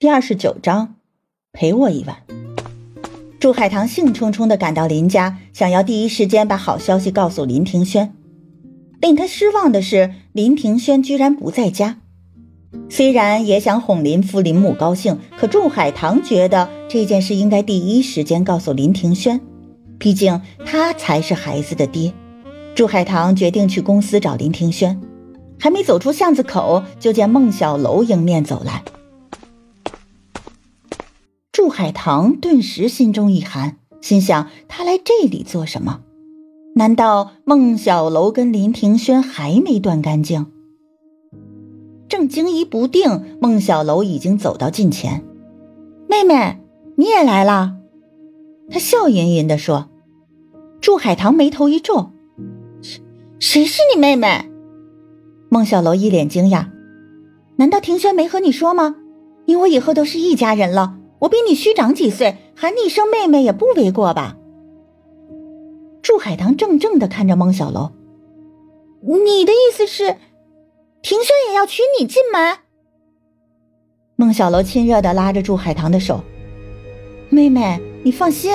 第二十九章，陪我一晚。祝海棠兴冲冲地赶到林家，想要第一时间把好消息告诉林庭轩。令他失望的是，林庭轩居然不在家。虽然也想哄林父林母高兴，可祝海棠觉得这件事应该第一时间告诉林庭轩，毕竟他才是孩子的爹。祝海棠决定去公司找林庭轩，还没走出巷子口，就见孟小楼迎面走来。祝海棠顿时心中一寒，心想：他来这里做什么？难道孟小楼跟林庭轩还没断干净？正惊疑不定，孟小楼已经走到近前。妹妹，你也来了？他笑吟吟地说。祝海棠眉头一皱：“谁谁是你妹妹？”孟小楼一脸惊讶：“难道庭轩没和你说吗？你我以后都是一家人了。”我比你虚长几岁，喊你一声妹妹也不为过吧？祝海棠怔怔的看着孟小楼，你的意思是，庭轩也要娶你进门？孟小楼亲热的拉着祝海棠的手，妹妹，你放心，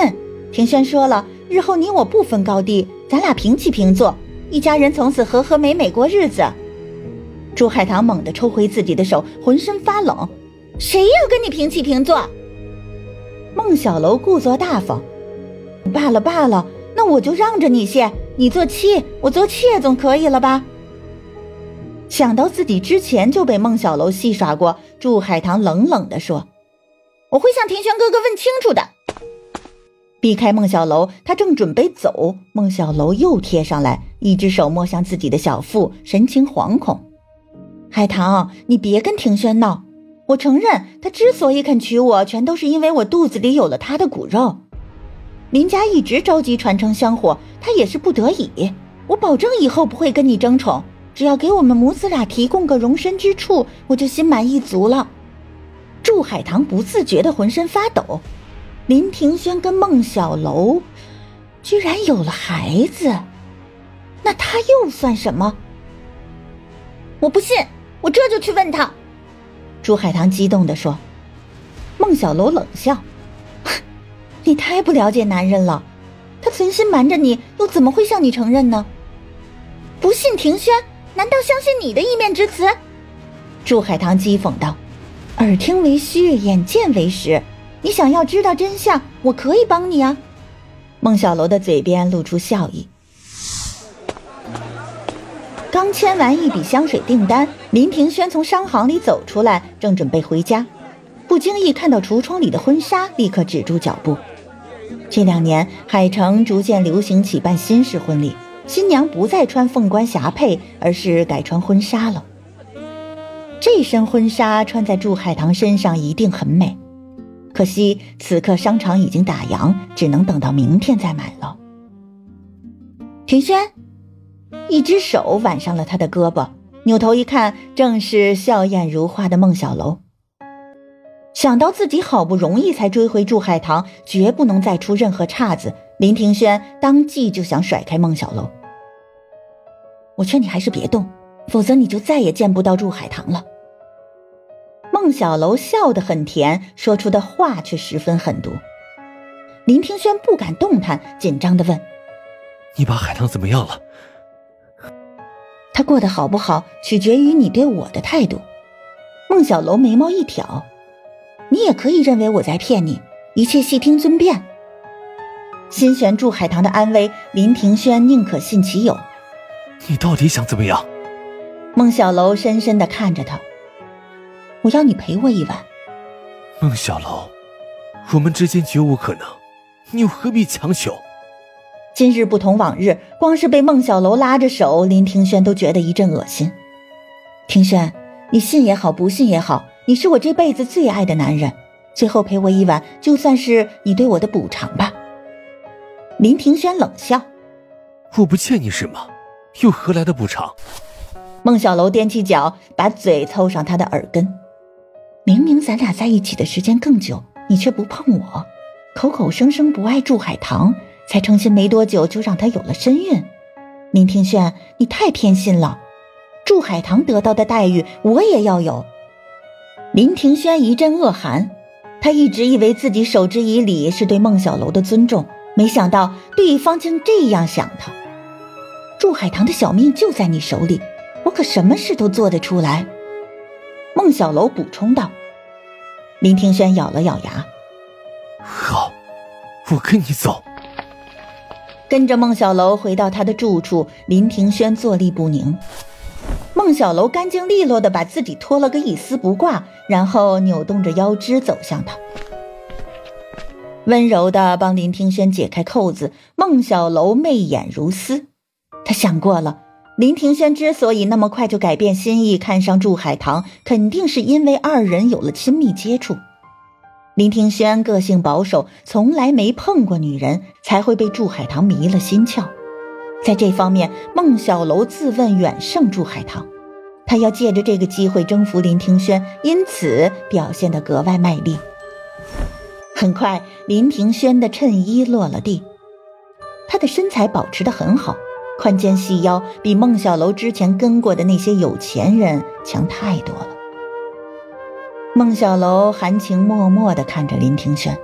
庭轩说了，日后你我不分高低，咱俩平起平坐，一家人从此和和美美过日子。祝海棠猛地抽回自己的手，浑身发冷，谁要跟你平起平坐？孟小楼故作大方，罢了罢了，那我就让着你些，你做妻，我做妾总可以了吧？想到自己之前就被孟小楼戏耍过，祝海棠冷冷的说：“我会向庭轩哥哥问清楚的。”避开孟小楼，他正准备走，孟小楼又贴上来，一只手摸向自己的小腹，神情惶恐：“海棠，你别跟庭轩闹。”我承认，他之所以肯娶我，全都是因为我肚子里有了他的骨肉。林家一直着急传承香火，他也是不得已。我保证以后不会跟你争宠，只要给我们母子俩提供个容身之处，我就心满意足了。祝海棠不自觉的浑身发抖。林庭轩跟孟小楼居然有了孩子，那他又算什么？我不信，我这就去问他。朱海棠激动地说：“孟小楼冷笑，你太不了解男人了。他存心瞒着你，又怎么会向你承认呢？不信庭轩，难道相信你的一面之词？”朱海棠讥讽道：“耳听为虚，眼见为实。你想要知道真相，我可以帮你啊。”孟小楼的嘴边露出笑意。刚签完一笔香水订单，林庭轩从商行里走出来，正准备回家，不经意看到橱窗里的婚纱，立刻止住脚步。这两年，海城逐渐流行起办新式婚礼，新娘不再穿凤冠霞帔，而是改穿婚纱了。这身婚纱穿在祝海棠身上一定很美，可惜此刻商场已经打烊，只能等到明天再买了。庭轩。一只手挽上了他的胳膊，扭头一看，正是笑靥如花的孟小楼。想到自己好不容易才追回祝海棠，绝不能再出任何岔子，林庭轩当即就想甩开孟小楼。我劝你还是别动，否则你就再也见不到祝海棠了。孟小楼笑得很甜，说出的话却十分狠毒。林庭轩不敢动弹，紧张的问：“你把海棠怎么样了？”他过得好不好，取决于你对我的态度。孟小楼眉毛一挑，你也可以认为我在骗你，一切细听尊便。心悬祝海棠的安危，林庭轩宁可信其有。你到底想怎么样？孟小楼深深的看着他。我要你陪我一晚。孟小楼，我们之间绝无可能，你又何必强求？今日不同往日，光是被孟小楼拉着手，林庭轩都觉得一阵恶心。庭轩，你信也好，不信也好，你是我这辈子最爱的男人，最后陪我一晚，就算是你对我的补偿吧。林庭轩冷笑：“我不欠你什么，又何来的补偿？”孟小楼踮起脚，把嘴凑上他的耳根。明明咱俩在一起的时间更久，你却不碰我，口口声声不爱祝海棠。才成亲没多久，就让他有了身孕。林庭轩，你太偏心了。祝海棠得到的待遇，我也要有。林庭轩一阵恶寒，他一直以为自己守之以礼是对孟小楼的尊重，没想到对方竟这样想他。祝海棠的小命就在你手里，我可什么事都做得出来。孟小楼补充道。林庭轩咬了咬牙，好，我跟你走。跟着孟小楼回到他的住处，林庭轩坐立不宁。孟小楼干净利落的把自己脱了个一丝不挂，然后扭动着腰肢走向他，温柔的帮林庭轩解开扣子。孟小楼媚眼如丝，他想过了。林庭轩之所以那么快就改变心意，看上祝海棠，肯定是因为二人有了亲密接触。林庭轩个性保守，从来没碰过女人，才会被祝海棠迷了心窍。在这方面，孟小楼自问远胜祝海棠，他要借着这个机会征服林庭轩，因此表现得格外卖力。很快，林庭轩的衬衣落了地，他的身材保持得很好。宽肩细腰，比孟小楼之前跟过的那些有钱人强太多了。孟小楼含情脉脉地看着林庭轩：“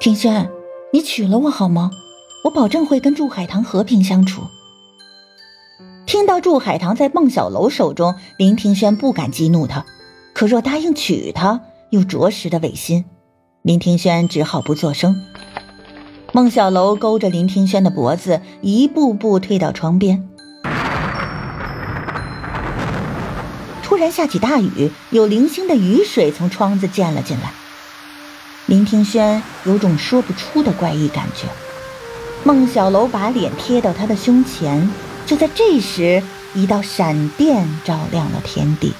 庭轩，你娶了我好吗？我保证会跟祝海棠和平相处。”听到祝海棠在孟小楼手中，林庭轩不敢激怒他，可若答应娶她，又着实的违心。林庭轩只好不作声。孟小楼勾着林庭轩的脖子，一步步退到窗边。突然下起大雨，有零星的雨水从窗子溅了进来。林庭轩有种说不出的怪异感觉。孟小楼把脸贴到他的胸前，就在这时，一道闪电照亮了天地。